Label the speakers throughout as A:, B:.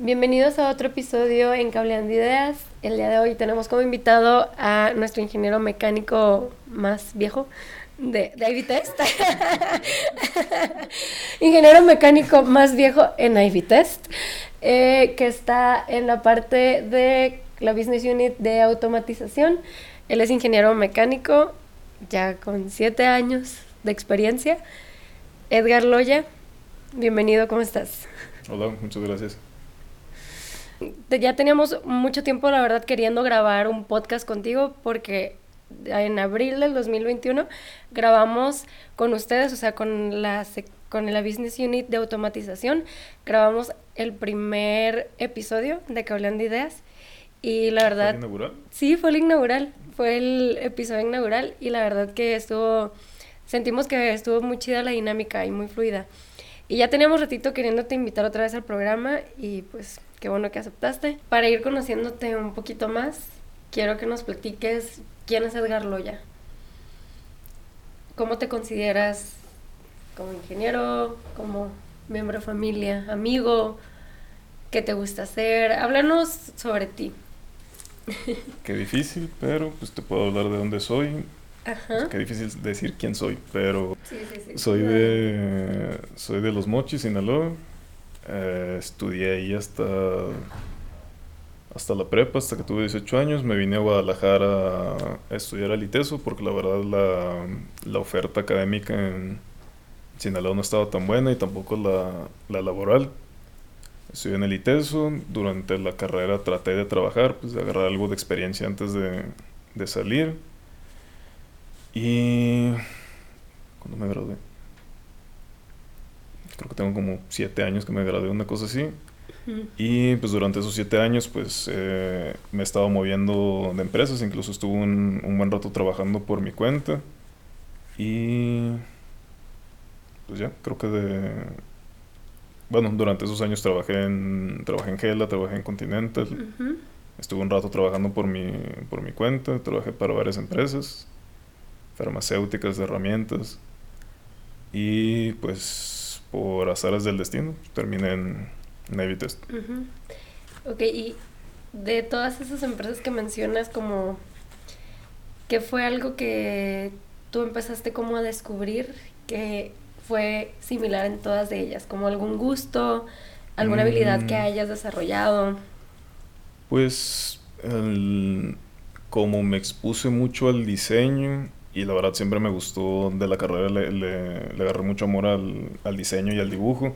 A: Bienvenidos a otro episodio en Cableando Ideas. El día de hoy tenemos como invitado a nuestro ingeniero mecánico más viejo de, Ivy Test. ingeniero mecánico más viejo en Ivy Test, eh, que está en la parte de la Business Unit de automatización. Él es ingeniero mecánico, ya con siete años de experiencia. Edgar Loya, bienvenido, ¿cómo estás?
B: Hola, muchas gracias.
A: Ya teníamos mucho tiempo, la verdad, queriendo grabar un podcast contigo porque en abril del 2021 grabamos con ustedes, o sea, con la, con la Business Unit de automatización, grabamos el primer episodio de Cableando Ideas y la verdad...
B: ¿Fue el inaugural?
A: Sí, fue el inaugural, fue el episodio inaugural y la verdad que estuvo, sentimos que estuvo muy chida la dinámica y muy fluida. Y ya teníamos ratito queriéndote invitar otra vez al programa y pues qué bueno que aceptaste. Para ir conociéndote un poquito más, quiero que nos platiques quién es Edgar Loya. ¿Cómo te consideras como ingeniero, como miembro de familia, amigo? ¿Qué te gusta hacer? Háblanos sobre ti.
B: Qué difícil, pero pues te puedo hablar de dónde soy, Ajá. Qué difícil decir quién soy, pero soy de soy de Los Mochis, Sinaloa. Eh, estudié ahí hasta hasta la prepa, hasta que tuve 18 años. Me vine a Guadalajara a estudiar al ITESO porque la verdad la, la oferta académica en Sinaloa no estaba tan buena y tampoco la, la laboral. Estudié en el ITESO. Durante la carrera traté de trabajar, pues de agarrar algo de experiencia antes de, de salir y... cuando me gradué? Creo que tengo como siete años que me gradué, una cosa así. Y pues durante esos siete años pues eh, me he estado moviendo de empresas, incluso estuve un, un, buen rato trabajando por mi cuenta. Y pues ya, creo que de... Bueno, durante esos años trabajé en, trabajé en Gela, trabajé en Continental. Estuve un rato trabajando por mi, por mi cuenta, trabajé para varias empresas farmacéuticas, de herramientas. Y pues por azares del destino terminé en Navy Test.
A: Ok, y de todas esas empresas que mencionas, como ¿qué fue algo que tú empezaste como a descubrir que fue similar en todas de ellas? Como algún gusto, alguna habilidad que mm. hayas desarrollado.
B: Pues como me expuse mucho al diseño y la verdad siempre me gustó de la carrera, le, le, agarré mucho amor al, al, diseño y al dibujo.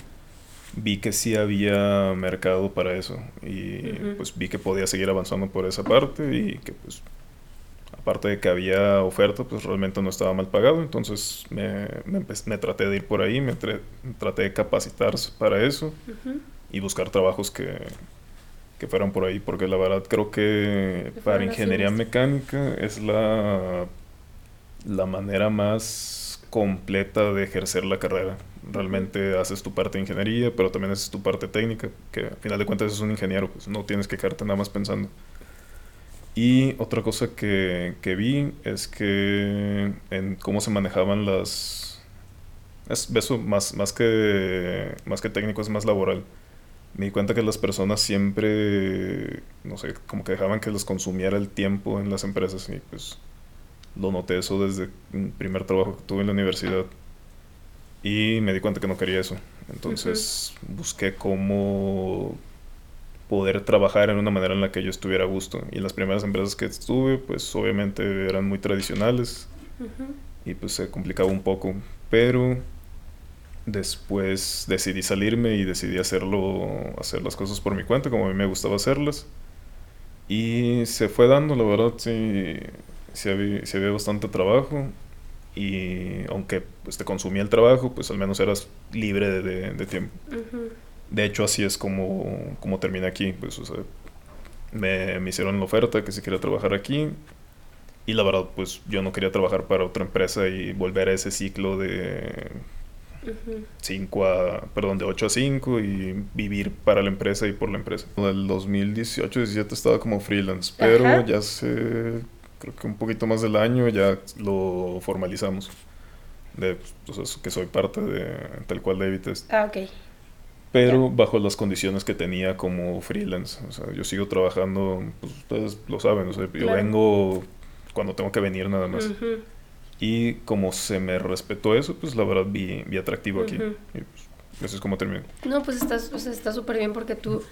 B: Vi que sí había mercado para eso y pues vi que podía seguir avanzando por esa parte y que pues aparte de que había oferta pues realmente no estaba mal pagado, entonces me, me, traté de ir por ahí, me, traté de capacitar para eso y buscar trabajos que, que fueran por ahí, porque la verdad creo que para ingeniería mecánica es la la manera más completa de ejercer la carrera. Realmente haces tu parte de ingeniería, pero también haces tu parte técnica, que al final de cuentas es un ingeniero, pues no tienes que quedarte nada más pensando. Y otra cosa que, que vi es que en cómo se manejaban las... Es eso más, más, que, más que técnico, es más laboral. Me di cuenta que las personas siempre, no sé, como que dejaban que les consumiera el tiempo en las empresas y pues lo noté eso desde el primer trabajo que tuve en la universidad. Y me di cuenta que no quería eso. Entonces busqué cómo poder trabajar en una manera en la que yo estuviera a gusto. Y las primeras empresas que estuve, pues obviamente eran muy tradicionales. Y pues se complicaba un poco. Pero después decidí salirme y decidí hacerlo, hacer las cosas por mi cuenta, como a mí me gustaba hacerlas. Y se fue dando, la verdad, sí si había, había bastante trabajo y aunque pues, te consumía el trabajo, pues al menos eras libre de, de, tiempo. De hecho, así es como, como terminé aquí. Pues, o sea, me, me, hicieron la oferta que si quería trabajar aquí. Y la verdad, pues yo no quería trabajar para otra empresa y volver a ese ciclo de 5 a, perdón, de 8 a 5 y vivir para la empresa y por la empresa. En el 2018-17 estaba como freelance, pero ya se creo que un poquito más del año ya lo formalizamos. De, pues, que soy parte de tal cual David Test.
A: Ah, ok.
B: pero bajo las condiciones que tenía como freelance. O sea, yo sigo trabajando, pues ustedes lo saben, o sea, yo vengo cuando tengo que venir nada más. Y como se me respetó eso, pues la verdad vi, vi atractivo aquí. Y pues, eso es como terminé.
A: No, pues estás, o sea, está súper bien porque tú,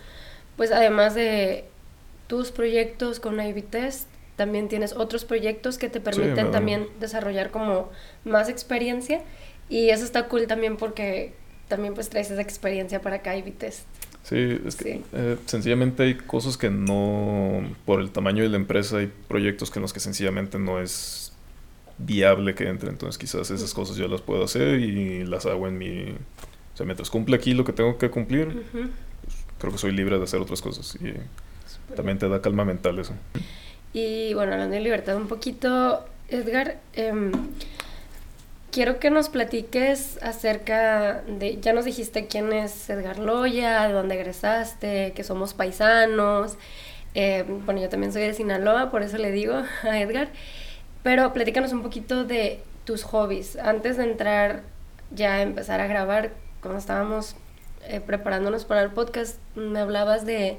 A: pues además de tus proyectos con Ivy Test, también tienes otros proyectos que te permiten también desarrollar como más experiencia. Y eso está cool también porque también pues traes esa experiencia para acá Ivy Test.
B: Sí, es que eh, sencillamente hay cosas que no, por el tamaño de la empresa, hay proyectos que en los que sencillamente no es viable que entre. Entonces quizás esas cosas yo las puedo hacer y las hago en mi... O sea, mientras cumple aquí lo que tengo que cumplir, pues, creo que soy libre de hacer otras cosas. Y también te da calma mental eso.
A: Y bueno, hablando de libertad un poquito, Edgar, em, quiero que nos platiques acerca de, ya nos dijiste quién es Edgar Loya, de dónde egresaste, que somos paisanos. Em, bueno, yo también soy de Sinaloa, por eso le digo a Edgar. Pero platícanos un poquito de tus hobbies. Antes de entrar ya a empezar a grabar, cuando estábamos eh, preparándonos para el podcast, me hablabas de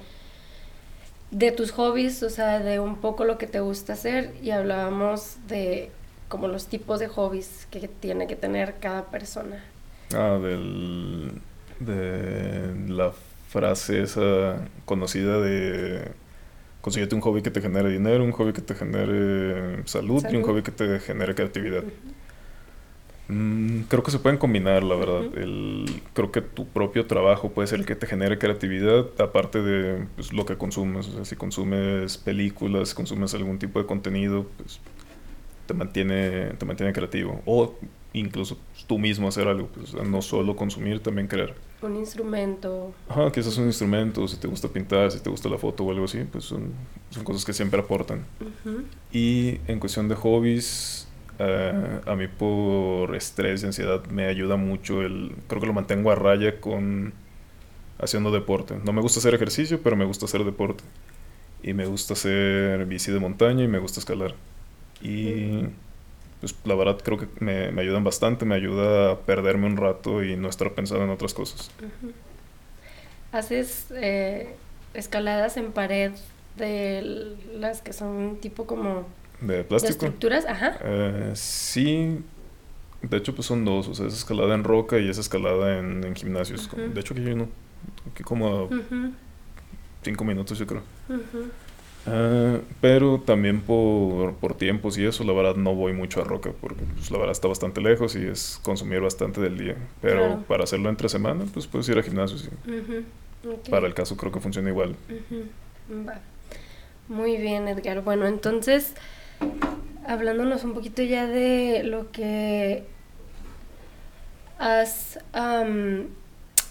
A: de tus hobbies, o sea, de un poco lo que te gusta hacer y hablábamos de como los tipos de hobbies que tiene que tener cada persona.
B: Ah, del, de la frase esa conocida de consíguete un hobby que te genere dinero, un hobby que te genere salud, y un hobby que te genere creatividad. Mm, creo que se pueden combinar, la verdad. el, creo que tu propio trabajo puede ser el que te genere creatividad, aparte de pues, lo que consumes. O sea, si consumes películas, si consumes algún tipo de contenido, pues te mantiene, te mantiene creativo. O incluso tú mismo hacer algo. Pues, no solo consumir, también crear.
A: Un instrumento.
B: Ajá, quizás un instrumento, si te gusta pintar, si te gusta la foto o algo así, pues son, son cosas que siempre aportan. Y en cuestión de hobbies, eh, a mí por estrés y ansiedad me ayuda mucho el... Creo que lo mantengo a raya con haciendo deporte. No me gusta hacer ejercicio, pero me gusta hacer deporte. Y me gusta hacer bici de montaña y me gusta escalar. Y pues la verdad creo que me, me ayudan bastante, me ayuda a perderme un rato y no estar pensando en otras cosas.
A: ¿Haces eh, escaladas en pared de las que son tipo como
B: de plástico. ¿De
A: estructuras? Ajá.
B: Eh, sí. De hecho, pues son dos. O sea, es escalada en roca y es escalada en, gimnasios. De hecho, aquí hay uno. Aquí como cinco minutos, yo creo. Ah, pero también por, por, tiempos y eso, la verdad no voy mucho a roca porque pues, la verdad está bastante lejos y es consumir bastante del día. Pero para hacerlo entre semana, pues puedes ir a gimnasios. Para el caso creo que funciona igual.
A: Muy bien, Edgar. Bueno, entonces hablándonos un poquito ya de lo que has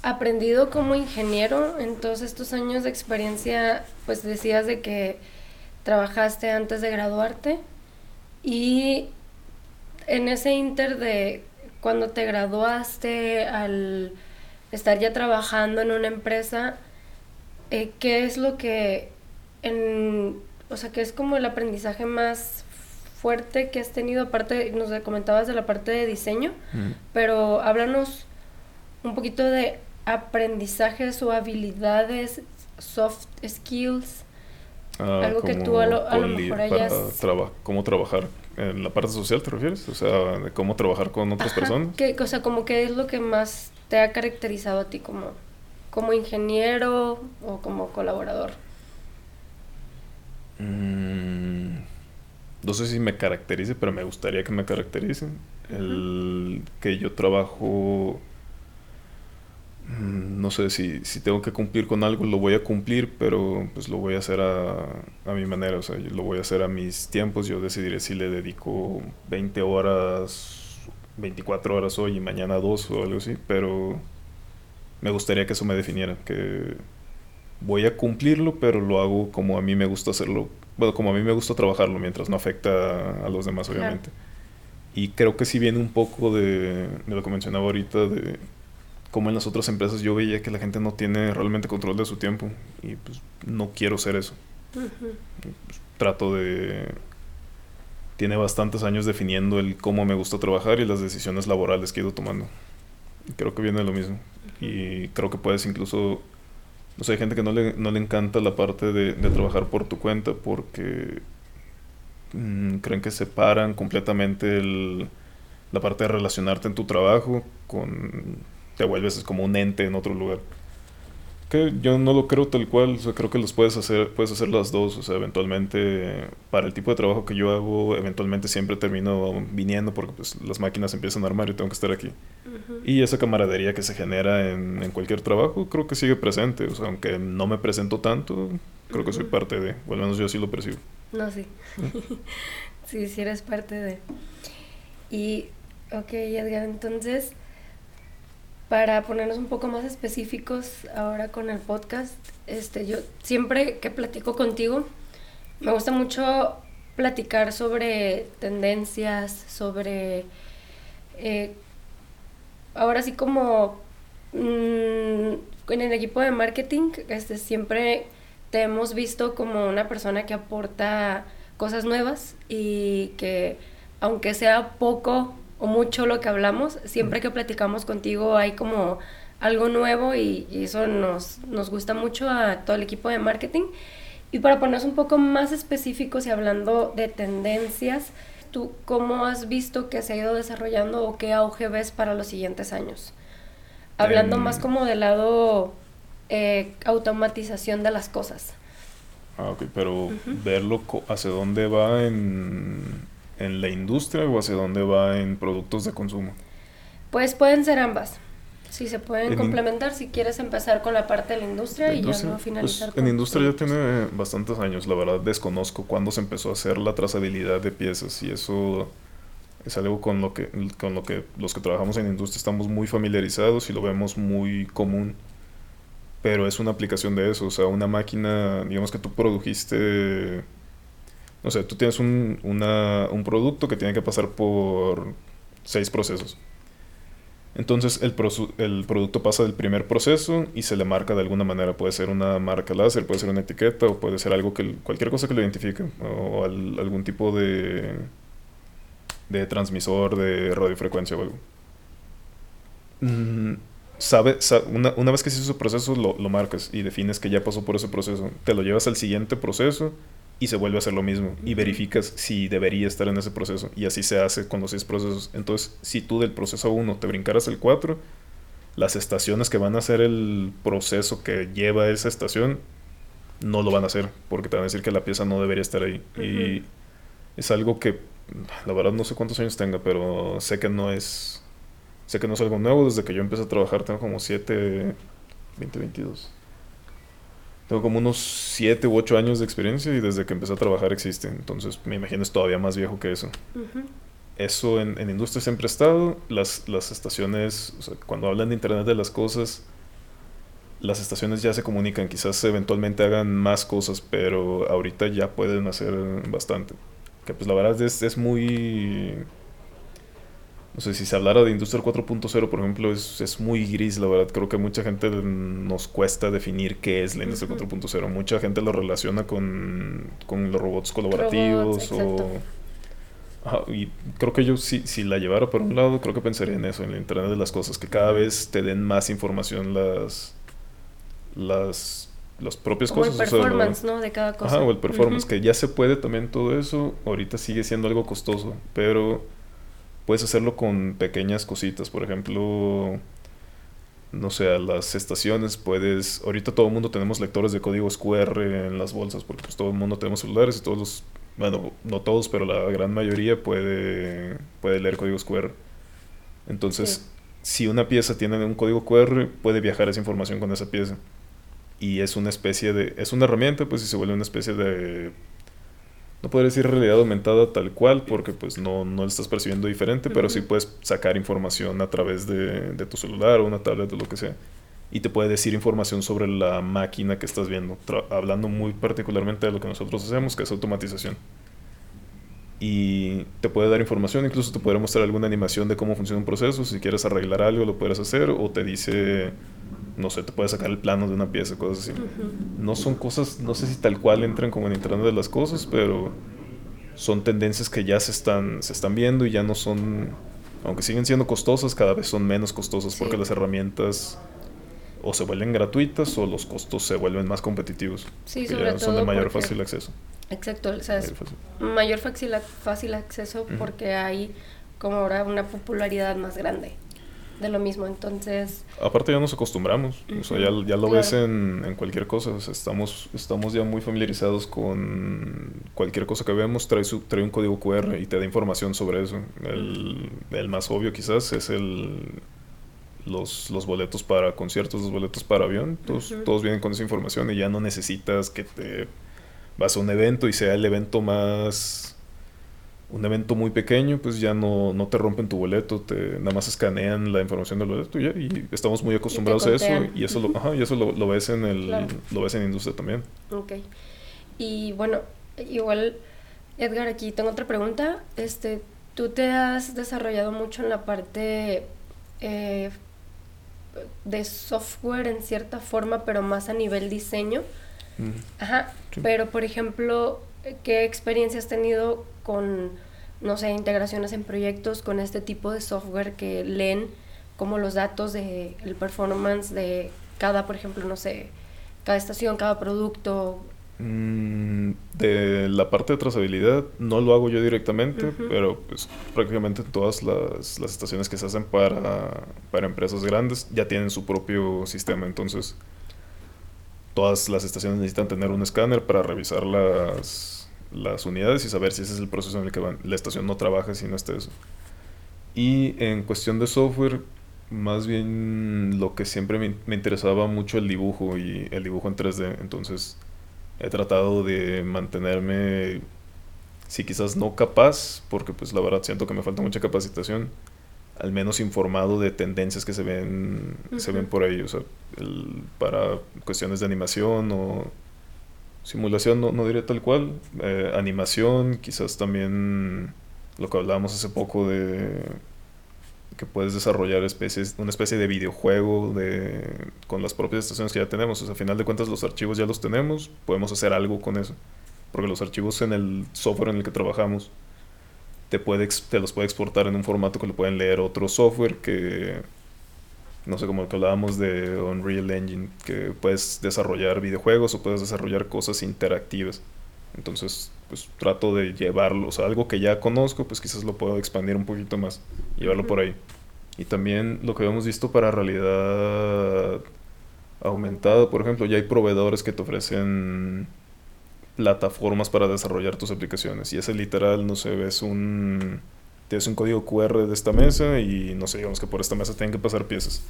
A: aprendido como ingeniero en todos estos años de experiencia, pues decías de que trabajaste antes de graduarte y en ese inter de cuando te graduaste al estar ya trabajando en una empresa, eh, ¿qué es lo que en o sea, que es como el aprendizaje más fuerte que has tenido, aparte, nos comentabas de la parte de diseño, pero háblanos un poquito de aprendizajes o habilidades, soft skills,
B: ah, algo que tú a lo, mejor hayas... ¿Cómo trabajar en la parte social te refieres? O sea, de cómo trabajar con otras personas.
A: ¿Qué, o sea, como qué es lo que más te ha caracterizado a ti como, como ingeniero o como colaborador.
B: Mm, no sé si me caracterice, pero me gustaría que me caractericen. El que yo trabajo, mm, no sé si, si tengo que cumplir con algo, lo voy a cumplir, pero pues lo voy a hacer a, a mi manera, o sea, lo voy a hacer a mis tiempos. Yo decidiré si le dedico 20 horas, 24 horas hoy y mañana dos o algo así, pero me gustaría que eso me definiera, que voy a cumplirlo, pero lo hago como a mí me gusta hacerlo, bueno, como a mí me gusta trabajarlo, mientras no afecta a los demás, obviamente. Y creo que sí viene un poco de, de lo que mencionaba ahorita, de cómo en las otras empresas yo veía que la gente no tiene realmente control de su tiempo y pues no quiero ser eso. Pues, trato de... Tiene bastantes años definiendo el cómo me gusta trabajar y las decisiones laborales que he ido tomando. Creo que viene lo mismo. Y creo que puedes incluso... No sé, hay gente que no le, no le encanta la parte de, de trabajar por tu cuenta porque mm, creen que separan completamente el, la parte de relacionarte en tu trabajo con... Te vuelves como un ente en otro lugar que yo no lo creo tal cual, o sea, creo que los puedes hacer, puedes hacer las dos, o sea, eventualmente, para el tipo de trabajo que yo hago, eventualmente siempre termino viniendo porque pues las máquinas empiezan a armar y tengo que estar aquí. Y esa camaradería que se genera en, en, cualquier trabajo, creo que sigue presente, o sea, aunque no me presento tanto, creo que soy parte de, o al menos yo así lo percibo.
A: No, sí. sí, sí eres parte de. Y, ok, Edgar, entonces para ponernos un poco más específicos ahora con el podcast, este, yo siempre que platico contigo, me gusta mucho platicar sobre tendencias, sobre... Eh, ahora sí como mm, en el equipo de marketing, este, siempre te hemos visto como una persona que aporta cosas nuevas y que aunque sea poco o mucho lo que hablamos, siempre que platicamos contigo hay como algo nuevo y, eso nos, nos gusta mucho a todo el equipo de marketing. Y para ponernos un poco más específicos y hablando de tendencias, ¿tú cómo has visto que se ha ido desarrollando o qué auge ves para los siguientes años? Hablando más como del lado eh, automatización de las cosas.
B: Ah, ok, pero verlo hacia dónde va en, en la industria o hacia dónde va en productos de consumo?
A: Pues pueden ser ambas. Sí, se pueden complementar si quieres empezar con la parte de la industria, y ya luego finalizar
B: pues, En industria ya tiene bastantes años, la verdad desconozco cuándo se empezó a hacer la trazabilidad de piezas y eso es algo con lo que con lo que los que trabajamos en industria estamos muy familiarizados y lo vemos muy común. Pero es una aplicación de eso, o sea, una máquina, digamos que tú produjiste o sea, tú tienes un, un producto que tiene que pasar por seis procesos. Entonces el, el, producto pasa del primer proceso y se le marca de alguna manera. Puede ser una marca láser, puede ser una etiqueta o puede ser algo que cualquier cosa que lo identifique o algún tipo de, de transmisor de radiofrecuencia o algo. Mm, sabe, una, una, vez que se hizo ese proceso lo, lo marcas y defines que ya pasó por ese proceso. Te lo llevas al siguiente proceso y se vuelve a hacer lo mismo y verificas si debería estar en ese proceso y así se hace con los seis procesos. Entonces, si tú del proceso 1 te brincaras el 4, las estaciones que van a hacer el proceso que lleva esa estación no lo van a hacer porque te van a decir que la pieza no debería estar ahí. Y es algo que, la verdad, no sé cuántos años tenga, pero sé que no es. Sé que no es algo nuevo. Desde que yo empecé a trabajar, tengo como 7, 20, 22. Tengo como unos 7 u 8 años de experiencia y desde que empecé a trabajar existe. Entonces me imagino es todavía más viejo que eso. Eso en, en, industria siempre ha estado. Las, las estaciones, o sea, cuando hablan de Internet de las Cosas, las estaciones ya se comunican. Quizás eventualmente hagan más cosas, pero ahorita ya pueden hacer bastante. Que pues la verdad es, es muy no sé, si se hablara de Industria 4.0, por ejemplo, es, es, muy gris, la verdad. Creo que mucha gente nos cuesta definir qué es la Industria 4.0. Mucha gente lo relaciona con, con los robots colaborativos o... y creo que yo si, si la llevara por un lado, creo que pensaría en eso, en el Internet de las Cosas, que cada vez te den más información las... las las propias cosas.
A: O el performance, ¿no? De cada cosa.
B: Ajá, o el performance, que ya se puede también todo eso. Ahorita sigue siendo algo costoso, pero puedes hacerlo con pequeñas cositas. Por ejemplo, no sé, a las estaciones puedes... Ahorita todo el mundo tenemos lectores de códigos QR en las bolsas porque pues todo el mundo tenemos celulares y todos los... Bueno, no todos, pero la gran mayoría puede, puede leer códigos QR. Entonces, si una pieza tiene un código QR, puede viajar esa información con esa pieza. Y es una especie de... Es una herramienta, pues, y se vuelve una especie de no podría decir realidad aumentada tal cual porque pues no, no lo estás percibiendo diferente, pero sí puedes sacar información a través de, de, tu celular o una tablet o lo que sea. Y te puede decir información sobre la máquina que estás viendo, hablando muy particularmente de lo que nosotros hacemos, que es automatización. Y te puede dar información, incluso te puede mostrar alguna animación de cómo funciona un proceso, si quieres arreglar algo lo puedes hacer, o te dice no sé, te puede sacar el plano de una pieza, cosas así. No son cosas, no sé si tal cual entran como en Internet de las cosas, pero son tendencias que ya se están, se están viendo y ya no son, aunque siguen siendo costosas, cada vez son menos costosas porque las herramientas o se vuelven gratuitas o los costos se vuelven más competitivos.
A: Sí,
B: que
A: sobre
B: ya
A: todo
B: son de mayor
A: porque-
B: fácil acceso.
A: Exacto, o sea, es
B: Mayor fácil.
A: fácil, acceso porque hay como ahora una popularidad más grande de lo mismo. Entonces,
B: Aparte ya nos acostumbramos, o sea, ya, ya lo ves en, en cualquier cosa, o sea, estamos, estamos ya muy familiarizados con cualquier cosa que vemos, trae, su, trae un código QR y te da información sobre eso. El, el más obvio quizás es el los, los boletos para conciertos, los boletos para avión, todos, todos vienen con esa información y ya no necesitas que te vas a un evento y sea el evento más un evento muy pequeño, pues ya no, no te rompen tu boleto, te nada más escanean la información del boleto y ya, y estamos muy acostumbrados a eso y eso lo, ajá, y eso lo, lo ves en el
A: Claro.
B: lo ves en industria también.
A: ok. Y bueno, igual, Edgar, aquí tengo otra pregunta. Este, tú te has desarrollado mucho en la parte eh, de software en cierta forma, pero más a nivel diseño. Ajá,
B: Sí.
A: pero por ejemplo, ¿qué experiencia has tenido con, no sé, integraciones en proyectos con este tipo de software que leen como los datos de el performance de cada, por ejemplo, no sé, cada estación, cada producto?
B: Mm, de la parte de trazabilidad no lo hago yo directamente, pero pues prácticamente todas las, las estaciones que se hacen para, para empresas grandes ya tienen su propio sistema, entonces todas las estaciones necesitan tener un escáner para revisar las, las unidades y saber si ese es el proceso en el que la estación no trabaja si no está eso. Y en cuestión de software, más bien lo que siempre me, me interesaba mucho el dibujo y el dibujo en 3D, entonces he tratado de mantenerme, si quizás no capaz, porque pues la verdad siento que me falta mucha capacitación, al menos informado de tendencias que se ven, se ven por ahí, o sea, el- para cuestiones de animación o simulación, no, no diré tal cual, eh, animación, quizás también lo que hablábamos hace poco de que puedes desarrollar especies, una especie de videojuego de, con las propias estaciones que ya tenemos. O sea, a final de cuentas los archivos ya los tenemos, podemos hacer algo con eso. Porque los archivos en el software en el que trabajamos te, puede, te los puede exportar en un formato que lo pueden leer otro software que, no sé, como el que hablábamos de Unreal Engine, que puedes desarrollar videojuegos o puedes desarrollar cosas interactivas. Entonces, pues trato de llevarlo, o sea, algo que ya conozco, pues quizás lo puedo expandir un poquito más, llevarlo por ahí. Y también lo que habíamos visto para realidad aumentada, por ejemplo, ya hay proveedores que te ofrecen plataformas para desarrollar tus aplicaciones. Y ese literal, no sé, ves un... Tienes un código QR de esta mesa y no sé, digamos que por esta mesa tienen que pasar piezas.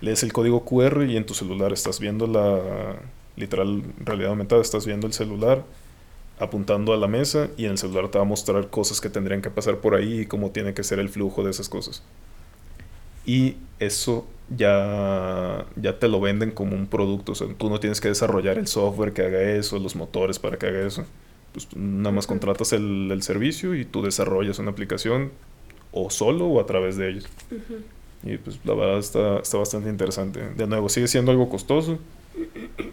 B: Lees el código QR y en tu celular estás viendo la literal realidad aumentada, estás viendo el celular apuntando a la mesa y en el celular te va a mostrar cosas que tendrían que pasar por ahí y cómo tiene que ser el flujo de esas cosas. Y eso ya, ya te lo venden como un producto, o sea, tú no tienes que desarrollar el software que haga eso, los motores para que haga eso. Pues tú nada más contratas el, el servicio y tú desarrollas una aplicación o solo o a través de ellos.
A: Ujú.
B: Y pues la verdad está, está bastante interesante. De nuevo, sigue siendo algo costoso,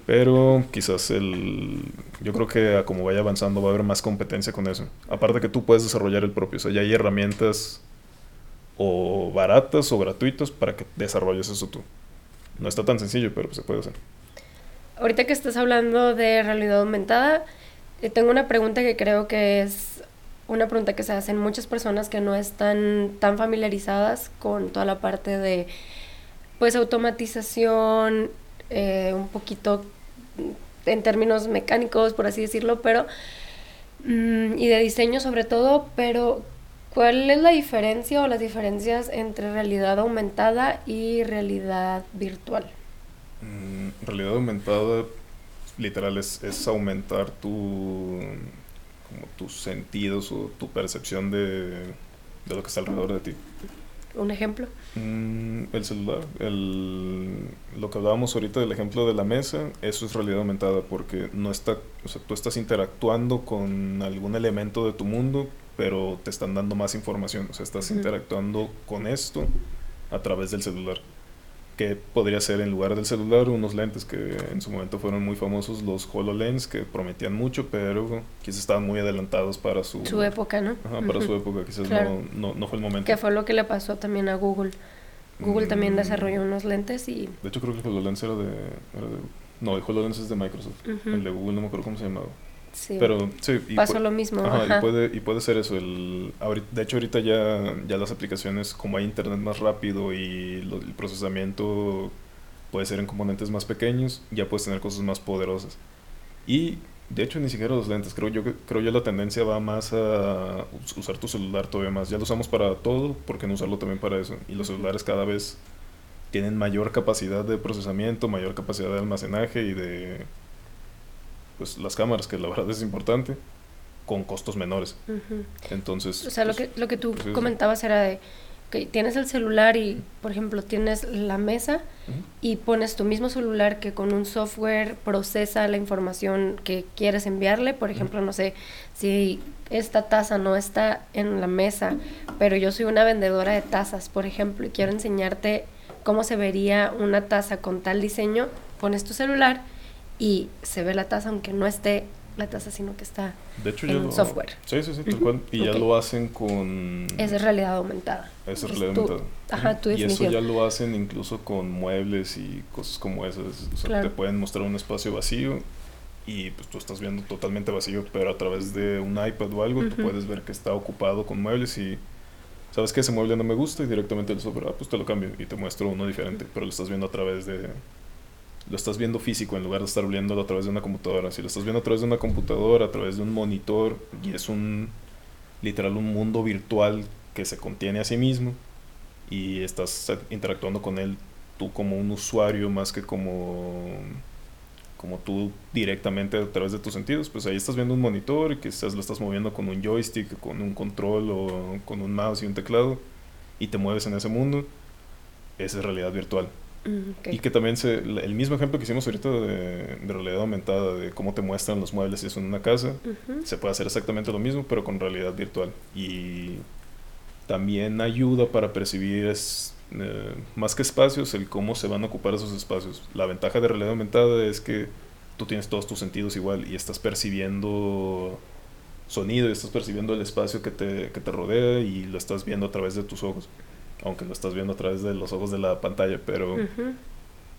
B: pero quizás el... Yo creo que a como vaya avanzando va a haber más competencia con eso. Aparte que tú puedes desarrollar el propio, o sea, ya hay herramientas o baratas o gratuitas para que desarrolles eso tú. No está tan sencillo, pero se puede hacer.
A: Ahorita que estás hablando de realidad aumentada, eh, tengo una pregunta que creo que es una pregunta que se hacen muchas personas que no están tan familiarizadas con toda la parte de pues automatización, eh, un poquito en términos mecánicos, por así decirlo, pero mm, y de diseño sobre todo, pero ¿cuál es la diferencia o las diferencias entre realidad aumentada y realidad virtual?
B: Mm, realidad aumentada, literal, es, es aumentar tu, como tus sentidos o tu percepción de, de lo que está alrededor de ti.
A: Un ejemplo.
B: Mm, el celular, el, lo que hablábamos ahorita del ejemplo de la mesa, eso es realidad aumentada porque no está, o sea, tú estás interactuando con algún elemento de tu mundo, pero te están dando más información, o sea, estás interactuando con esto a través del celular. Que podría ser en lugar del celular unos lentes que en su momento fueron muy famosos, los HoloLens, que prometían mucho, pero quizás estaban muy adelantados para su,
A: Su época, ¿no?
B: Ajá, para su época, quizás
A: Claro.
B: no, no, no fue el momento.
A: Que fue lo que le pasó también a Google. Google también
B: Mm.
A: desarrolló unos lentes y...
B: De hecho, creo que el HoloLens era de, era de- No, el HoloLens es de Microsoft. El de Google no me acuerdo cómo se llamaba.
A: Sí.
B: Pero sí. y
A: Pasó lo mismo.
B: Ajá,
A: ajá.
B: Y, puede, y puede ser eso. El, ahorita- de hecho, ahorita ya, ya las aplicaciones, como hay internet más rápido y lo- el procesamiento puede ser en componentes más pequeños, ya puedes tener cosas más poderosas. Y de hecho, ni siquiera los lentes. Creo yo que creo yo la tendencia va más a us- usar tu celular todavía más. Ya lo usamos para todo, ¿por qué no usarlo también para eso? Y los celulares cada vez tienen mayor capacidad de procesamiento, mayor capacidad de almacenaje y de pues las cámaras, que la verdad es importante, con costos menores. Entonces,
A: O sea, lo
B: pues,
A: que, lo que tú
B: pues,
A: comentabas era de que tienes el celular y, por ejemplo, tienes la mesa y pones tu mismo celular que con un software procesa la información que quieres enviarle. Por ejemplo, no sé, si esta taza no está en la mesa, pero yo soy una vendedora de tazas, por ejemplo, y quiero enseñarte cómo se vería una taza con tal diseño, pones tu celular y se ve la taza aunque no esté la taza, sino que está...
B: De hecho,
A: en
B: ya
A: un
B: lo-
A: software.
B: Sí, sí, sí, tal
A: Ujú,
B: cual. Y ya lo hacen con...
A: Es realidad aumentada.
B: Es realidad
A: tu-
B: aumentada.
A: ajá, tu
B: Y eso ya lo hacen incluso con muebles y cosas como esas. O sea,
A: Claro.
B: te pueden mostrar un espacio vacío y pues tú estás viendo totalmente vacío, pero a través de un iPad o algo
A: Ujú.
B: tú puedes ver que está ocupado con muebles y sabes que ese mueble no me gusta y directamente el software, ah, pues te lo cambio y te muestro uno diferente, pero lo estás viendo a través de lo estás viendo físico en lugar de estar viéndolo a través de una computadora. Si lo estás viendo a través de una computadora, a través de un monitor y es un literal un mundo virtual que se contiene a sí mismo y estás interactuando con él tú como un usuario más que como como tú directamente a través de tus sentidos, pues ahí estás viendo un monitor y quizás lo estás moviendo con un joystick, con un control o con un mouse y un teclado y te mueves en ese mundo. Esa es realidad virtual. Y que también se, el mismo ejemplo que hicimos ahorita de, de realidad aumentada, de cómo te muestran los muebles y eso en una casa, se puede hacer exactamente lo mismo, pero con realidad virtual. Y también ayuda para percibir es, eh, más que espacios, el cómo se van a ocupar esos espacios. La ventaja de realidad aumentada es que tú tienes todos tus sentidos igual y estás percibiendo sonido y estás percibiendo el espacio que te, que te rodea y lo estás viendo a través de tus ojos. Aunque lo estás viendo a través de los ojos de la pantalla, pero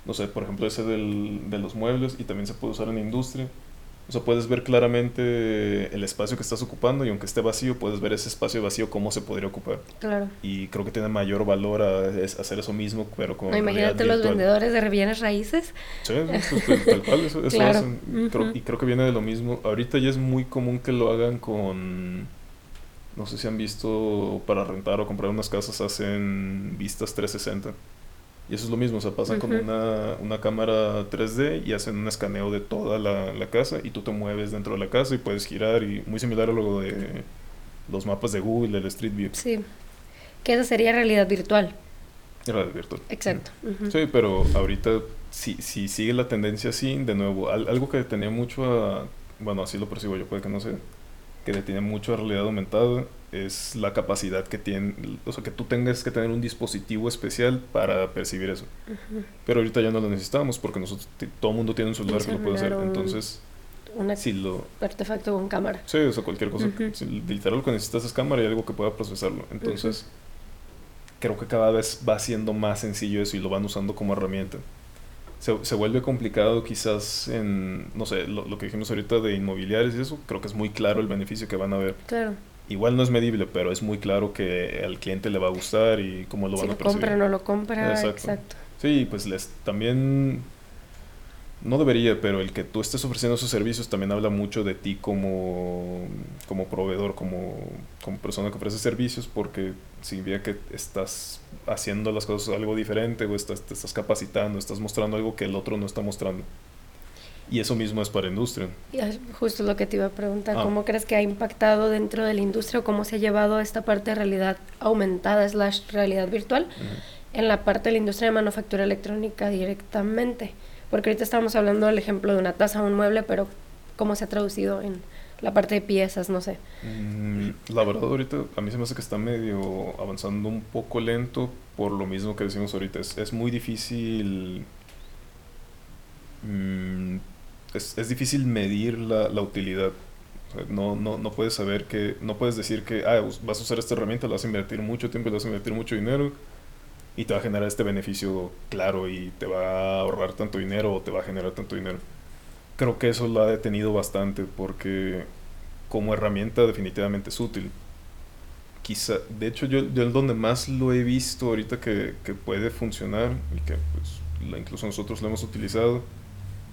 B: no sé, por ejemplo, ese del, de los muebles y también se puede usar en la industria. O sea, puedes ver claramente el espacio que estás ocupando y aunque esté vacío, puedes ver ese espacio vacío cómo se podría ocupar.
A: Claro.
B: Y creo que tiene mayor valor a, hacer eso mismo, pero con
A: No, imagínate los vendedores de bienes raíces.
B: Sí, pues, tal, cual, eso, eso
A: Claro.
B: hacen. Y creo que viene de lo mismo. Ahorita ya es muy común que lo hagan con... No sé si han visto para rentar o comprar unas casas, hacen vistas 360. Y eso es lo mismo, o sea, pasan con una, una cámara 3D y hacen un escaneo de toda la, la casa y tú te mueves dentro de la casa y puedes girar y muy similar a lo de los mapas de Google, el Street View,
A: Sí. Que esa sería realidad virtual.
B: era virtual.
A: Exacto.
B: Sí, pero ahorita si, si sigue la tendencia así, de nuevo, al- algo que detenía mucho a, bueno, así lo percibo yo, puede que no sé, que detiene mucho a realidad aumentada es la capacidad que tiene, o sea, que tú tengas que tener un dispositivo especial para percibir eso. Pero ahorita ya no lo necesitamos porque nosotros, todo el mundo tiene un celular que lo puede hacer.
A: un-
B: Entonces,
A: Un
B: si lo,
A: artefacto con cámara.
B: Sí, o sea, cualquier cosa. Si literal lo que necesitas es cámara y algo que pueda procesarlo. Entonces, creo que cada vez va siendo más sencillo eso y lo van usando como herramienta. Se, se vuelve complicado quizás en, no sé, lo, lo que dijimos ahorita de inmobiliarios y eso, creo que es muy claro el beneficio que van a ver.
A: Claro.
B: Igual no es medible, pero es muy claro que al cliente le va a gustar y cómo lo
A: si
B: van
A: lo
B: a percibir.
A: compra o no lo compra.
B: Exacto.
A: Exacto.
B: Sí, pues les también no debería, pero el que tú estés ofreciendo esos servicios también habla mucho de ti como, como proveedor, como, como persona que ofrece servicios, porque significa que estás haciendo las cosas algo diferente o estás, te estás capacitando, estás mostrando algo que el otro no está mostrando. Y eso mismo es para industria.
A: Y es justo lo que te iba a preguntar.
B: Ah.
A: ¿Cómo crees que ha impactado dentro de la industria o cómo se ha llevado esta parte de realidad aumentada slash realidad virtual en la parte de la industria de manufactura electrónica directamente? Porque ahorita estábamos hablando del ejemplo de una taza o un mueble, pero ¿cómo se ha traducido en la parte de piezas? No sé.
B: Mm, La verdad ahorita a mí se me hace que está medio avanzando un poco lento por lo mismo que decimos ahorita. Es, es muy difícil... mm, es, es difícil medir la, la utilidad. No, no, no puedes saber que... No puedes decir que ah, vas a usar esta herramienta, la vas a invertir mucho tiempo, le vas a invertir mucho dinero y te va a generar este beneficio claro y te va a ahorrar tanto dinero o te va a generar tanto dinero. Creo que eso lo ha detenido bastante porque como herramienta definitivamente es útil. Quizá, de hecho yo, yo donde más lo he visto ahorita que, que puede funcionar y que pues, incluso nosotros lo hemos utilizado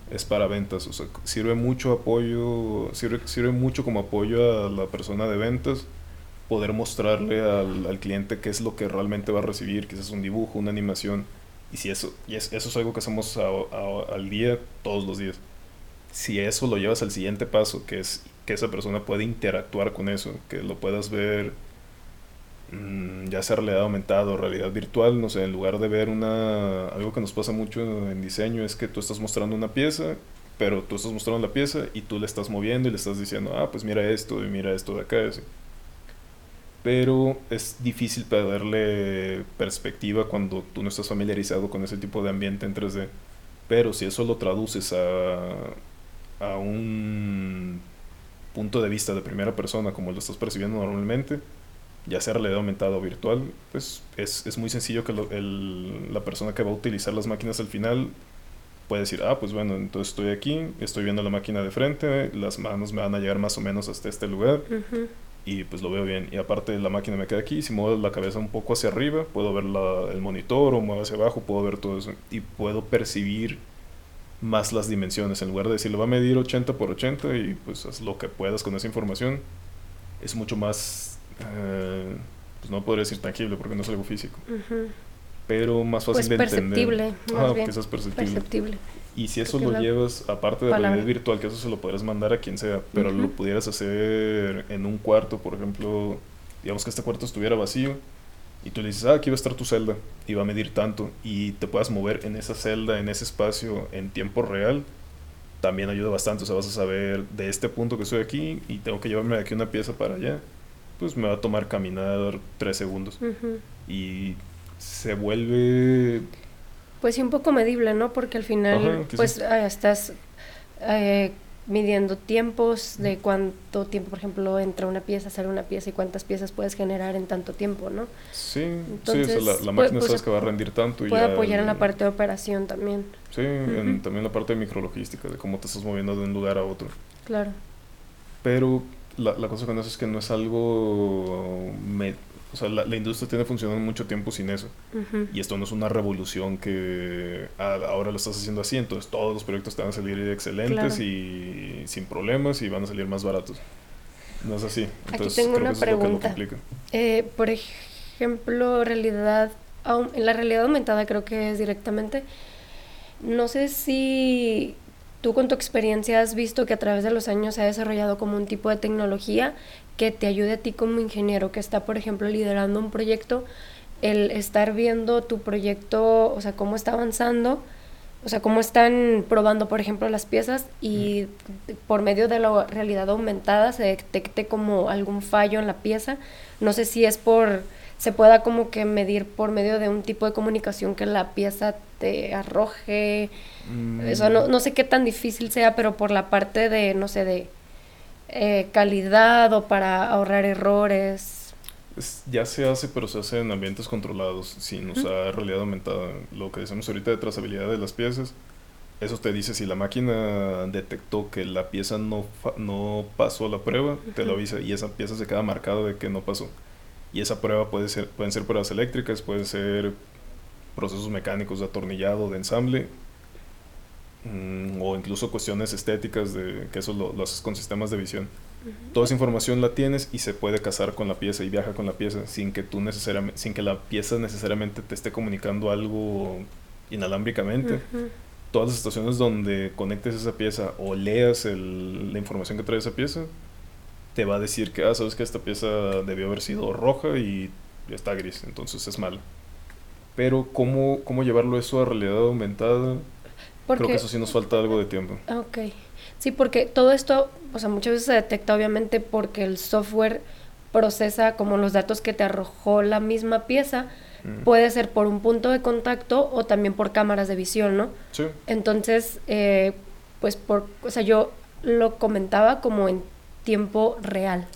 B: es para ventas, o sea, sirve mucho apoyo, sirve, sirve mucho como apoyo a la persona de ventas poder mostrarle al, al, cliente qué es lo que realmente va a recibir, quizás un dibujo, una animación. Y si eso, y es, eso es algo que hacemos al día, todos los días. Si eso lo llevas al siguiente paso, que es que esa persona puede interactuar con eso, que lo puedas ver mmm, ya sea realidad aumentada o realidad virtual, no sé, en lugar de ver una algo que nos pasa mucho en diseño es que tú estás mostrando una pieza, pero tú estás mostrando la pieza y tú le estás moviendo y le estás diciendo, ah, pues mira esto y mira esto de acá. Así pero es difícil perderle perspectiva cuando tú no estás familiarizado con ese tipo de ambiente en 3D. Pero si eso lo traduces a, a un punto de vista de primera persona como lo estás percibiendo normalmente, ya sea realidad aumentada o virtual, pues es, es muy sencillo que lo, el, la persona que va a utilizar las máquinas al final puede decir, ah, pues bueno, entonces estoy aquí, estoy viendo la máquina de frente, las manos me van a llegar más o menos hasta este lugar. Uh -huh y pues lo veo bien. Y aparte la máquina me queda aquí, si muevo la cabeza un poco hacia arriba, puedo ver la, el monitor o muevo hacia abajo, puedo ver todo eso y puedo percibir más las dimensiones. En lugar de decir, lo va a medir 80 por 80 y pues haz lo que puedas con esa información, es mucho más, eh, pues no podría decir tangible porque no es algo físico. Uh -huh. Pero más fácil
A: pues
B: de
A: perceptible,
B: entender.
A: Más
B: ah,
A: bien.
B: quizás perceptible.
A: perceptible.
B: Y si eso lo llevas, aparte de
A: palabra.
B: realidad virtual, que eso se lo podrías mandar a quien sea, pero uh -huh. lo pudieras hacer en un cuarto, por ejemplo, digamos que este cuarto estuviera vacío, y tú le dices, ah, aquí va a estar tu celda, y va a medir tanto, y te puedas mover en esa celda, en ese espacio, en tiempo real, también ayuda bastante. O sea, vas a saber de este punto que estoy aquí y tengo que llevarme de aquí una pieza para allá, pues me va a tomar caminar tres segundos.
A: Uh -huh.
B: Y se vuelve
A: pues sí, un poco medible, ¿no? Porque al final,
B: Ajá,
A: pues
B: sí.
A: eh, estás eh, midiendo tiempos de cuánto tiempo, por ejemplo, entra una pieza, sale una pieza y cuántas piezas puedes generar en tanto tiempo, ¿no?
B: Sí,
A: Entonces,
B: sí, o sea, la, la máquina
A: pues,
B: sabes que va a rendir tanto. Y
A: Puede
B: ya
A: apoyar en la parte de operación también,
B: Sí, en-
A: Ujú.
B: también la parte de micrologística, de cómo te estás moviendo de un lugar a otro.
A: claro.
B: Pero la, la cosa con eso es que no es algo... me- o sea, la, la industria tiene funcionando mucho tiempo sin eso.
A: Ujú.
B: Y esto no es una revolución que a- ahora lo estás haciendo así, entonces todos los proyectos te van a salir excelentes
A: Claro.
B: y sin problemas y van a salir más baratos. No es así. Entonces,
A: tengo
B: creo
A: una
B: que eso es lo que
A: pregunta. Eh, por ejemplo, realidad, en la realidad aumentada creo que es directamente. No sé si tú con tu experiencia has visto que a través de los años se ha desarrollado como un tipo de tecnología que te ayude a ti como ingeniero que está, por ejemplo, liderando un proyecto, el estar viendo tu proyecto, o sea, cómo está avanzando, o sea, cómo están probando, por ejemplo, las piezas y por medio de la realidad aumentada se detecte como algún fallo en la pieza. No sé si es por, se pueda como que medir por medio de un tipo de comunicación que la pieza te arroje. Eso no, no sé qué tan difícil sea, pero por la parte de, no sé, de eh, calidad o para ahorrar errores.
B: Es- ya se hace, pero se hace en ambientes controlados, sin usar realidad aumentada. Lo que decimos ahorita de trazabilidad de las piezas, eso te dice si la máquina detectó que la pieza no, no pasó la prueba, te lo avisa y esa pieza se queda marcada de que no pasó. Y esa prueba puede ser, pueden ser pruebas eléctricas, pueden ser procesos mecánicos de atornillado, de ensamble, mm, o incluso cuestiones estéticas, de que eso lo, lo haces con sistemas de visión. Toda esa información la tienes y se puede casar con la pieza y viaja con la pieza sin que tú necesariamente, sin que la pieza necesariamente te esté comunicando algo inalámbricamente. Todas las estaciones donde conectes esa pieza o leas el- la información que trae esa pieza, te va a decir que, ah, sabes que esta pieza debió haber sido roja y está gris, entonces es mala. Pero ¿cómo, cómo llevarlo eso a realidad aumentada?
A: Porque,
B: Creo que eso sí nos falta algo de tiempo.
A: Ah, Ok. Sí, porque todo esto, o sea, muchas veces se detecta obviamente porque el software procesa como los datos que te arrojó la misma pieza.
B: Mm.
A: Puede ser por un punto de contacto o también por cámaras de visión, ¿no?
B: Sí,
A: Entonces, eh, pues por, o sea, yo lo comentaba como en tiempo real.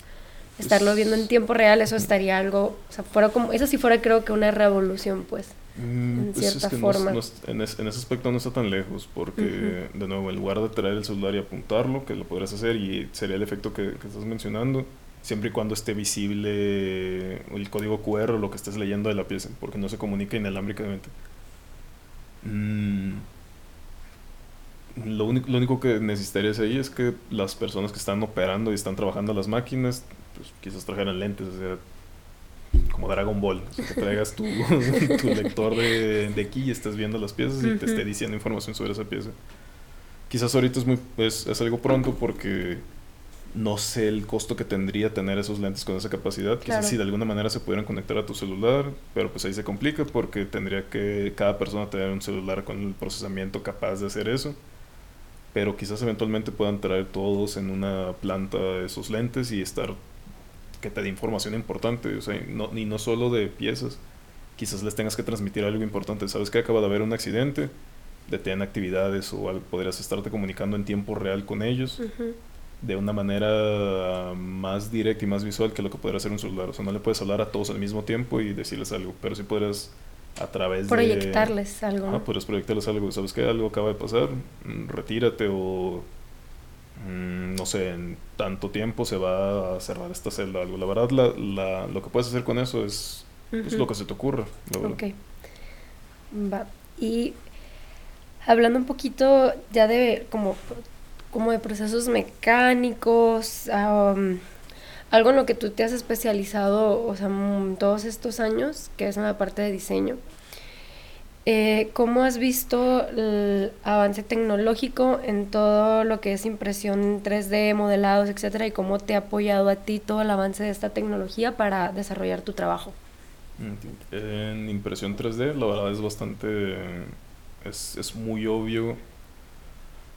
A: Estarlo viendo en tiempo real, eso estaría algo, o sea, fuera como, eso sí fuera creo que una revolución, pues.
B: Mm,
A: en
B: pues
A: cierta
B: es que
A: forma.
B: no en, es- en ese aspecto no está tan lejos, porque de nuevo, en lugar de traer el celular y apuntarlo, que lo podrías hacer y sería el efecto que, que estás mencionando, siempre y cuando esté visible el código QR o lo que estés leyendo de la pieza, porque no se comunica inalámbricamente. Mm, lo, único, lo único que necesitarías ahí es que las personas que están operando y están trabajando las máquinas, pues quizás trajeran lentes, o sea, como Dragon Ball, que traigas tu, tu lector de, de aquí y estés viendo las piezas y te esté diciendo información sobre esa pieza. Quizás ahorita es, muy, es, es algo pronto porque no sé el costo que tendría tener esos lentes con esa capacidad. Quizás
A: Claro.
B: si de alguna manera se pudieran conectar a tu celular, pero pues ahí se complica porque tendría que cada persona tener un celular con el procesamiento capaz de hacer eso. Pero quizás eventualmente puedan traer todos en una planta esos lentes y estar que te dé información importante, o sea, no, y no solo de piezas. Quizás les tengas que transmitir algo importante. Sabes que acaba de haber un accidente, detén actividades o algo, podrías estarte comunicando en tiempo real con ellos de una manera más directa y más visual que lo que podría hacer un celular. O sea, no le puedes hablar a todos al mismo tiempo y decirles algo, pero sí podrías a través
A: Proyectarles
B: de...
A: algo.
B: Ah,
A: ¿no?
B: podrías proyectarles algo. ¿Sabes qué? Algo acaba de pasar, retírate o... mm, no sé, en tanto tiempo se va a cerrar esta celda. Algo. La verdad, la, la- lo que puedes hacer con eso es
A: Ujú.
B: lo que se te ocurra.
A: Ok. Va. Y hablando un poquito ya de como, como de procesos mecánicos, am, algo en lo que tú te has especializado, o sea, mm, todos estos años, que es en la parte de diseño. Eh, ¿cómo has visto el avance tecnológico en todo lo que es impresión 3D, modelados, etcétera, y cómo te ha apoyado a ti todo el avance de esta tecnología para desarrollar tu trabajo?
B: Mm, En impresión 3D, la verdad es bastante. Es, es muy obvio.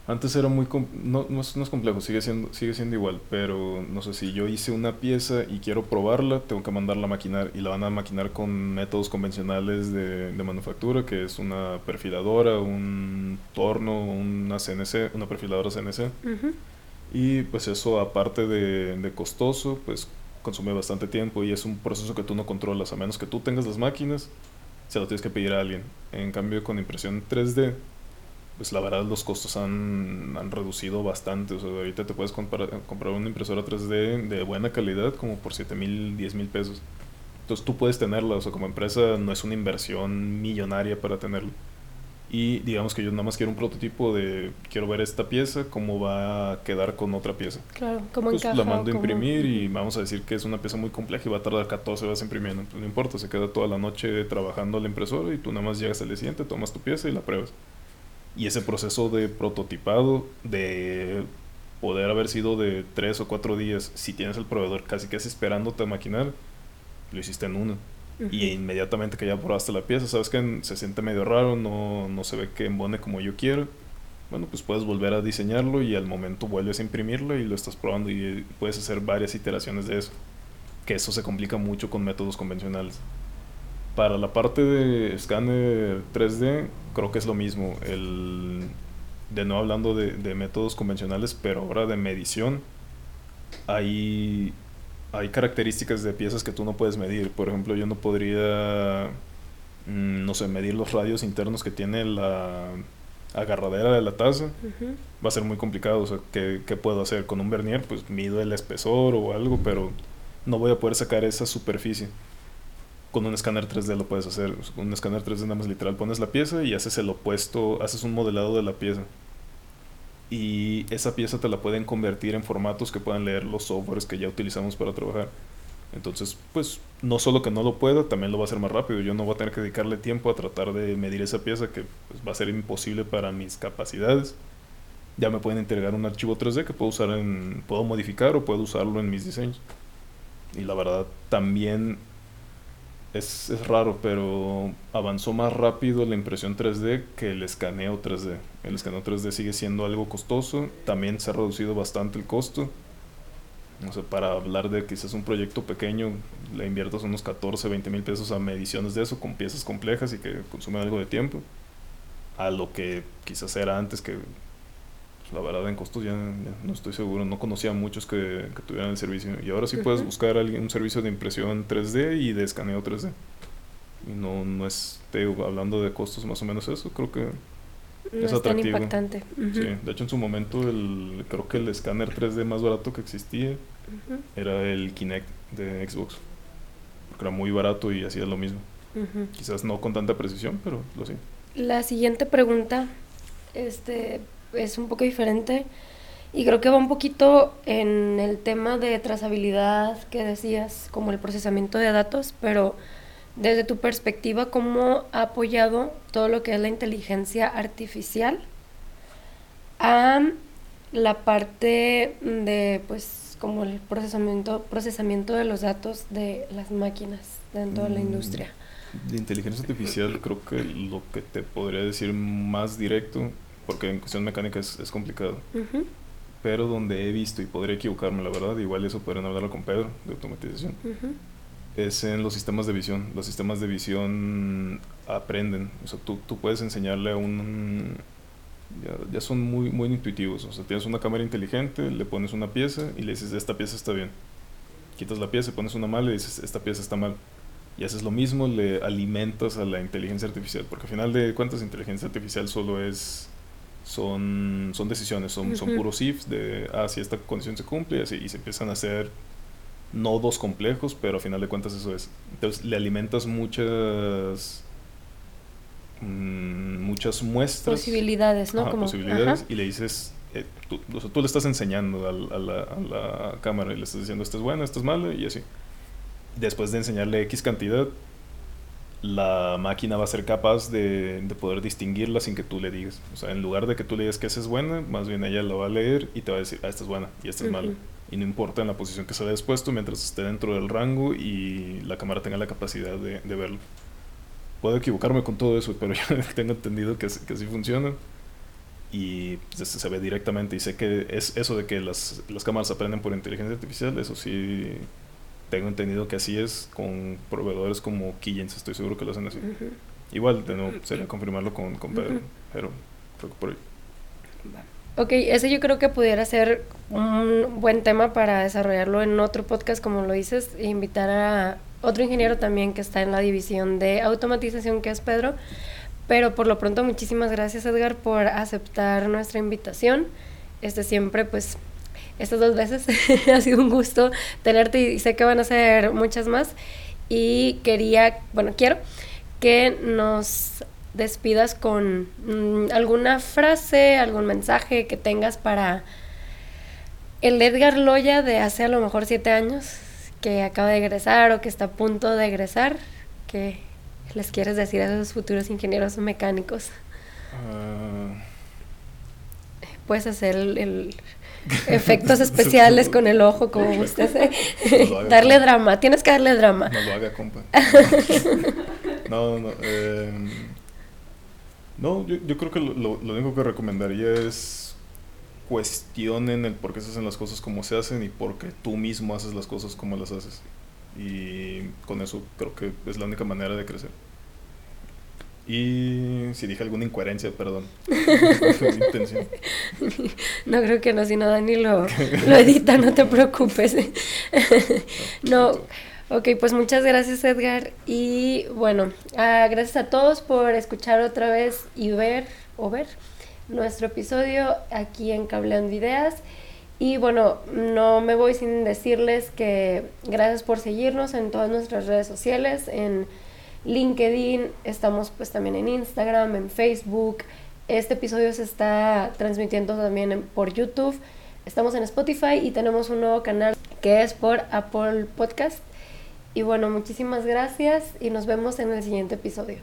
B: Antes era muy. No, no, es, no es complejo, sigue siendo, sigue siendo igual. Pero no sé si yo hice una pieza y quiero probarla, tengo que mandarla a maquinar. Y la van a maquinar con métodos convencionales de, de manufactura, que es una perfiladora, un torno, una CNC, una perfiladora CNC.
A: Ujú.
B: Y pues eso, aparte de, de costoso, pues consume bastante tiempo y es un proceso que tú no controlas, a menos que tú tengas las máquinas, se lo tienes que pedir a alguien. En cambio, con impresión 3D, pues la verdad los costos han, han reducido bastante. O sea, ahorita te puedes comprar, comprar una impresora 3D de buena calidad como por 7 mil, 10 mil pesos. Entonces tú puedes tenerla, o sea, como empresa no es una inversión millonaria para tenerla. Y digamos que yo nada más quiero un prototipo de quiero ver esta pieza, cómo va a quedar con otra pieza.
A: Claro, cómo
B: Pues
A: encaja.
B: la mando a
A: cómo-
B: imprimir y vamos a decir que es una pieza muy compleja y va a tardar 14 horas imprimiendo. Pues no importa, se queda toda la noche trabajando la impresora y tú nada más llegas al día siguiente, tomas tu pieza y la pruebas. Y ese proceso de prototipado, de poder haber sido de 3 o 4 días, si tienes el proveedor casi casi esperándote a maquinar, lo hiciste en uno. Y inmediatamente que ya probaste la pieza, sabes que se siente medio raro, no, no se ve que embone como yo quiero. Bueno, pues puedes volver a diseñarlo y al momento vuelves a imprimirlo y lo estás probando y puedes hacer varias iteraciones de eso. Que eso se complica mucho con métodos convencionales. Para la parte de escáner 3D, creo que es lo mismo. El, de nuevo hablando de, de métodos convencionales, pero ahora de medición, hay, hay características de piezas que tú no puedes medir. Por ejemplo, yo no podría, mm, no sé, medir los radios internos que tiene la agarradera de la taza. Va a ser muy complicado. O sea, ¿qué, qué puedo hacer? Con un vernier, pues mido el espesor o algo, pero no voy a poder sacar esa superficie. Con un escáner 3D lo puedes hacer. Con un escáner 3D nada más literal pones la pieza y haces el opuesto, haces un modelado de la pieza. Y esa pieza te la pueden convertir en formatos que puedan leer los softwares que ya utilizamos para trabajar. Entonces, pues, no solo que no lo pueda, también lo va a hacer más rápido. Yo no voy a tener que dedicarle tiempo a tratar de medir esa pieza que pues, va a ser imposible para mis capacidades. Ya me pueden entregar un archivo 3D que puedo usar en, puedo modificar o puedo usarlo en mis diseños. Y la verdad, también es, es raro, pero avanzó más rápido la impresión 3D que el escaneo 3D. El escaneo 3D sigue siendo algo costoso, también se ha reducido bastante el costo. O sea, para hablar de quizás un proyecto pequeño, le inviertas unos 14, 20 mil pesos a mediciones de eso con piezas complejas y que consumen algo de tiempo. A lo que quizás era antes, que pues, la verdad en costos ya, ya no estoy seguro, no conocía a muchos que, que tuvieran el servicio. Y ahora sí puedes buscar alguien, un servicio de impresión 3D y de escaneo 3D. y no, no es, te digo, hablando de costos más o menos eso, creo que
A: No
B: es
A: es tan
B: atractivo.
A: impactante.
B: Sí, de hecho en su momento el, creo que el escáner 3D más barato que existía era el Kinect de Xbox. Porque era muy barato y hacía lo mismo. Quizás no con tanta precisión, pero lo hacía.
A: La siguiente pregunta este, es un poco diferente y creo que va un poquito en el tema de trazabilidad que decías, como el procesamiento de datos, pero desde tu perspectiva, ¿cómo ha apoyado todo lo que es la inteligencia artificial a la parte de, pues, como el procesamiento, procesamiento de los datos de las máquinas dentro de la
B: Mm,
A: industria?
B: De inteligencia artificial creo que lo que te podría decir más directo, porque en cuestión mecánica es, es complicado,
A: Ujú,
B: pero donde he visto y podría equivocarme la verdad, igual eso podrían hablarlo con Pedro de automatización,
A: ujú.
B: es en los sistemas de visión. Los sistemas de visión aprenden, o sea, tú, tú puedes enseñarle a un... Ya, ya son muy, muy intuitivos, o sea, tienes una cámara inteligente, le pones una pieza y le dices, esta pieza está bien. Quitas la pieza, pones una mal y dices, esta pieza está mal. Y haces lo mismo, le alimentas a la inteligencia artificial, porque al final de cuentas inteligencia artificial solo es son, son decisiones, son, son puros ifs de, ah, si esta condición se cumple y así, y se empiezan a hacer nodos complejos, pero al final de cuentas eso es. Entonces le alimentas muchas mm, muchas muestras,
A: Posibilidades, ¿no?
B: ajá,
A: Como,
B: posibilidades,
A: ajá.
B: y le dices, eh, tú, o sea, tú le estás enseñando al- a, la, a la cámara y le estás diciendo, esta es buena, esta es mala, y así. Después de enseñarle X cantidad, la máquina va a ser capaz de, de poder distinguirla sin que tú le digas. O sea, en lugar de que tú le digas que esa es buena, más bien ella la va a leer y te va a decir, ah, esta es buena y esta es mala.
A: Ujú.
B: Y no importa en la posición que se haya expuesto mientras esté dentro del rango y la cámara tenga la capacidad de, de verlo. Puedo equivocarme con todo eso, pero yo tengo entendido que, que así funciona. Y se, se ve directamente. Y sé que es eso de que las, las cámaras aprenden por inteligencia artificial. Eso sí, tengo entendido que así es con proveedores como Keyence. Estoy seguro que lo hacen así.
A: Ujú.
B: Igual, de nuevo, sería confirmarlo con, con Pedro.
A: Ujú.
B: Pero creo que por ahí.
A: Ok, ese yo creo que pudiera ser un buen tema para desarrollarlo en otro podcast, como lo dices, e invitar a otro ingeniero también que está en la división de automatización, que es Pedro. Pero por lo pronto, muchísimas gracias, Edgar, por aceptar nuestra invitación. Este siempre, pues, estas dos veces ha sido un gusto tenerte y sé que van a ser muchas más. Y quería, bueno, quiero que nos despidas con mm, alguna frase, algún mensaje que tengas para el Edgar Loya de hace a lo mejor siete años, que acaba de egresar o que está a punto de egresar, que les quieres decir a esos futuros ingenieros mecánicos.
B: Ah,
A: Puedes hacer el, el efectos especiales con el ojo, como gustes. ¿eh?
B: No
A: darle
B: no.
A: drama, tienes que darle drama.
B: No lo haga, compa. no, no. eh, no, yo, yo creo que lo, lo- lo único que recomendaría es cuestionen el por qué se hacen las cosas como se hacen y por qué tú mismo haces las cosas como las haces. Y con eso creo que es la única manera de crecer. Y si dije alguna incoherencia, perdón. No fue mi intención.
A: No creo que no, si no Dani lo, lo edita, no te preocupes. No, ok, pues muchas gracias Edgar y bueno, ah, gracias a todos por escuchar otra vez y ver o ver nuestro episodio aquí en Cableando Ideas. Y bueno, no me voy sin decirles que gracias por seguirnos en todas nuestras redes sociales, en LinkedIn, estamos pues también en Instagram, en Facebook. Este episodio se está transmitiendo también por YouTube. Estamos en Spotify y tenemos un nuevo canal que es por Apple Podcast. Y bueno, muchísimas gracias y nos vemos en el siguiente episodio.